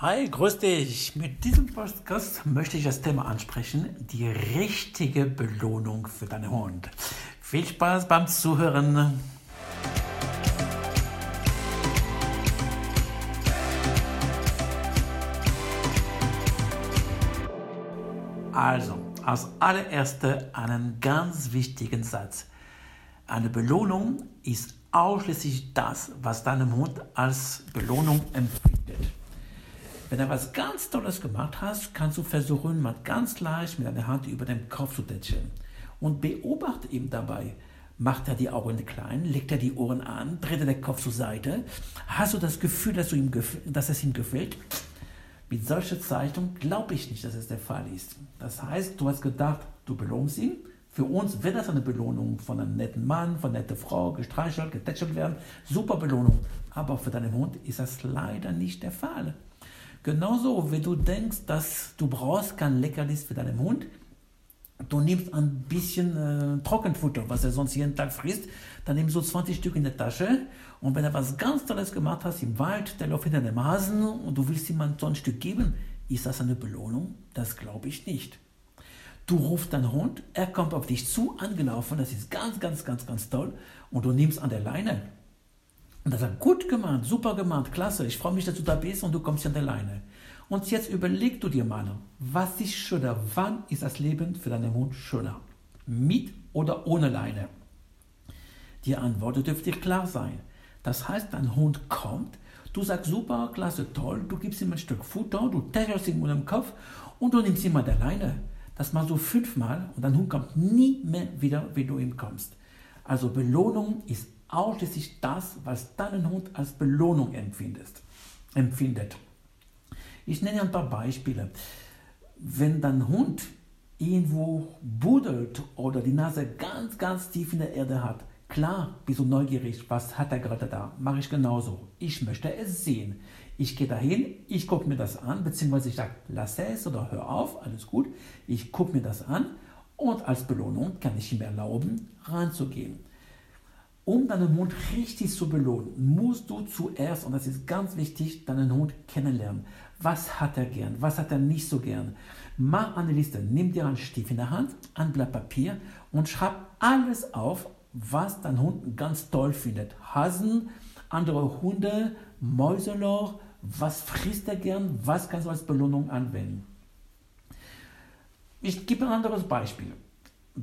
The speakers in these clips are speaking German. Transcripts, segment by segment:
Hi, grüß dich. Mit diesem Podcast möchte ich das Thema ansprechen, die richtige Belohnung für deinen Hund. Viel Spaß beim Zuhören. Also, als allererster einen ganz wichtigen Satz. Eine Belohnung ist ausschließlich das, was deinem Hund als Belohnung empfindet. Wenn er was ganz Tolles gemacht hast, kannst du versuchen, mal ganz leicht mit deiner Hand über den Kopf zu tätscheln. Und beobachte ihn dabei. Macht er die Augen klein? Legt er die Ohren an? Dreht er den Kopf zur Seite? Hast du das Gefühl, dass, du ihm dass es ihm gefällt? Mit solcher Zeitung glaube ich nicht, dass es der Fall ist. Das heißt, du hast gedacht, du belohnst ihn. Für uns wird das eine Belohnung von einem netten Mann, von einer netten Frau, gestreichelt, getätschelt werden. Super Belohnung. Aber für deinen Hund ist das leider nicht der Fall. Genauso, wenn du denkst, dass du brauchst kein Leckerlis für deinen Hund, du nimmst ein bisschen äh, Trockenfutter, was er sonst jeden Tag frisst, dann nimmst du 20 Stück in der Tasche und wenn er was ganz Tolles gemacht hat im Wald, der läuft hinter dem Hasen und du willst ihm so ein Stück geben, ist das eine Belohnung? Das glaube ich nicht. Du rufst deinen Hund, er kommt auf dich zu, angelaufen, das ist ganz, ganz, ganz, ganz toll und du nimmst an der Leine und er sagt, gut gemacht, super gemacht, klasse, ich freue mich, dass du da bist und du kommst an der Leine. Und jetzt überleg du dir mal, was ist schöner? Wann ist das Leben für deinen Hund schöner? Mit oder ohne Leine? Die Antwort dürfte klar sein. Das heißt, dein Hund kommt, du sagst super, klasse, toll, du gibst ihm ein Stück Futter, du tätschelst ihm unter den Kopf und du nimmst ihm mal der Leine. Das machst du fünfmal und dein Hund kommt nie mehr wieder, wie du ihm kommst. Also Belohnung ist ausschließlich das, was deinen Hund als Belohnung empfindest, empfindet. Ich nenne ein paar Beispiele. Wenn dein Hund irgendwo buddelt oder die Nase ganz, ganz tief in der Erde hat, klar bist du neugierig, was hat er gerade da? Mache ich genauso. Ich möchte es sehen. Ich gehe dahin, ich gucke mir das an, beziehungsweise ich sage, lass es oder hör auf, alles gut. Ich gucke mir das an und als Belohnung kann ich ihm erlauben, ranzugehen. Um deinen Hund richtig zu belohnen, musst du zuerst, und das ist ganz wichtig, deinen Hund kennenlernen. Was hat er gern? Was hat er nicht so gern? Mach eine Liste. Nimm dir einen Stift in der Hand, ein Blatt Papier und schreib alles auf, was dein Hund ganz toll findet. Hasen, andere Hunde, Mäuseloch, was frisst er gern? Was kannst du als Belohnung anwenden? Ich gebe ein anderes Beispiel.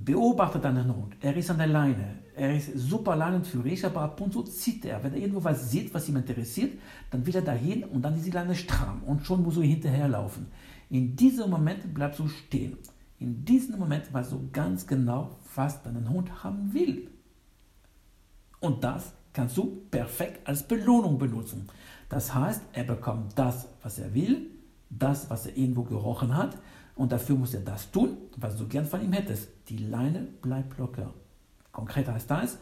Beobachte deinen Hund. Er ist an der Leine. Er ist super leinenführig, aber ab und zu zieht er. Wenn er irgendwo was sieht, was ihm interessiert, dann will er dahin und dann ist die Leine stramm und schon muss er hinterherlaufen. In diesem Moment bleibst du stehen. In diesem Moment weißt du ganz genau, was dein Hund haben will. Und das kannst du perfekt als Belohnung benutzen. Das heißt, er bekommt das, was er will, das, was er irgendwo gerochen hat, und dafür muss er das tun, was du gern von ihm hättest. Die Leine bleibt locker. Konkret heißt das,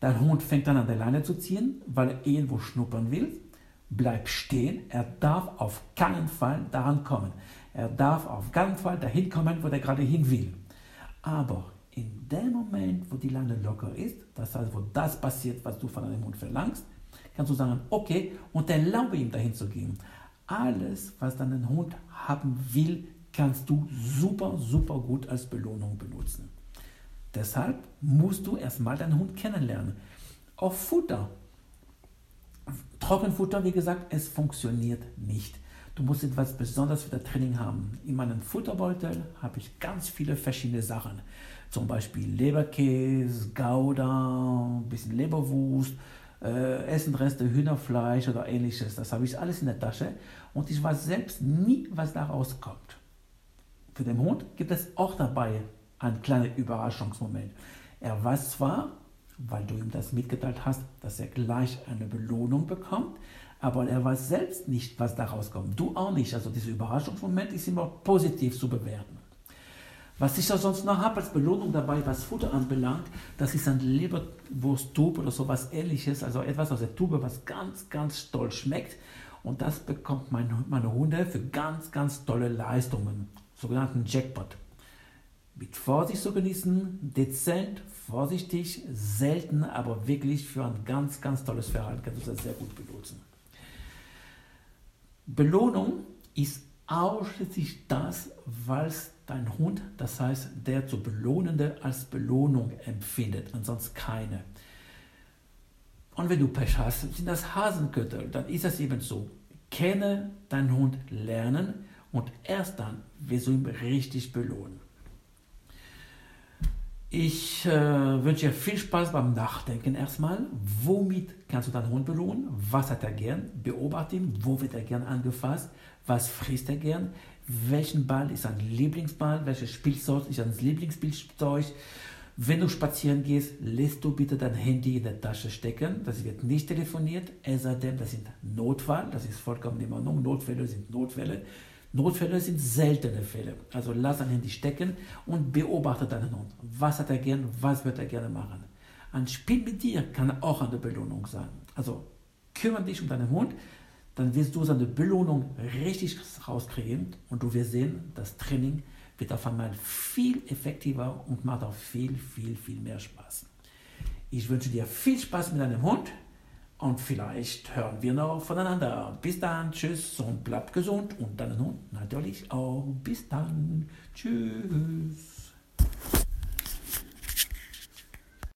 dein Hund fängt an an der Leine zu ziehen, weil er irgendwo schnuppern will. Bleib stehen, er darf auf keinen Fall daran kommen. Er darf auf keinen Fall dahin kommen, wo er gerade hin will. Aber in dem Moment, wo die Leine locker ist, das heißt, wo das passiert, was du von deinem Hund verlangst, kannst du sagen, okay, und erlaube ihm dahin zu gehen. Alles, was dein Hund haben will, kannst du super, super gut als Belohnung benutzen. Deshalb musst du erstmal deinen Hund kennenlernen. Auch Futter. Trockenfutter, wie gesagt, es funktioniert nicht. Du musst etwas Besonderes für das Training haben. In meinem Futterbeutel habe ich ganz viele verschiedene Sachen. Zum Beispiel Leberkäse, Gouda, ein bisschen Leberwurst, äh, Essenreste, Hühnerfleisch oder ähnliches. Das habe ich alles in der Tasche und ich weiß selbst nie, was daraus kommt. Für den Hund gibt es auch dabei einen kleinen Überraschungsmoment. Er weiß zwar, weil du ihm das mitgeteilt hast, dass er gleich eine Belohnung bekommt, aber er weiß selbst nicht, was daraus kommt. Du auch nicht. Also dieser Überraschungsmoment ist immer positiv zu bewerten. Was ich da sonst noch habe als Belohnung dabei, was Futter anbelangt, das ist ein Leberwursttube oder sowas ähnliches, also etwas aus der Tube, was ganz, ganz stolz schmeckt. Und das bekommt meine, meine Hunde für ganz, ganz tolle Leistungen sogenannten Jackpot. Mit Vorsicht zu genießen, dezent, vorsichtig, selten, aber wirklich für ein ganz, ganz tolles Verhalten kannst du das sehr gut benutzen. Belohnung ist ausschließlich das, was dein Hund, das heißt der zu Belohnende, als Belohnung empfindet, ansonsten keine. Und wenn du Pech hast, sind das Hasenköttel, dann ist es eben so. Kenne deinen Hund lernen und erst dann wirst du ihn richtig belohnen. Ich äh, wünsche dir viel Spaß beim Nachdenken erstmal. Womit kannst du deinen Hund belohnen? Was hat er gern? Beobachte ihn. Wo wird er gern angefasst? Was frisst er gern? Welchen Ball ist sein Lieblingsball? Welches Spielzeug ist sein Lieblingsspielzeug? Wenn du spazieren gehst, lässt du bitte dein Handy in der Tasche stecken. Das wird nicht telefoniert, es sei denn, das sind Notfall. Das ist vollkommen in Ordnung. Notfälle sind Notfälle. Notfälle sind seltene Fälle. Also lass dein Handy stecken und beobachte deinen Hund. Was hat er gern? Was wird er gerne machen? Ein Spiel mit dir kann auch eine Belohnung sein. Also kümmere dich um deinen Hund, dann wirst du seine Belohnung richtig rauskriegen und du wirst sehen, das Training wird auf einmal viel effektiver und macht auch viel, viel, viel mehr Spaß. Ich wünsche dir viel Spaß mit deinem Hund und vielleicht hören wir noch voneinander. Bis dann, tschüss und bleib gesund und Hund natürlich auch. Bis dann, tschüss.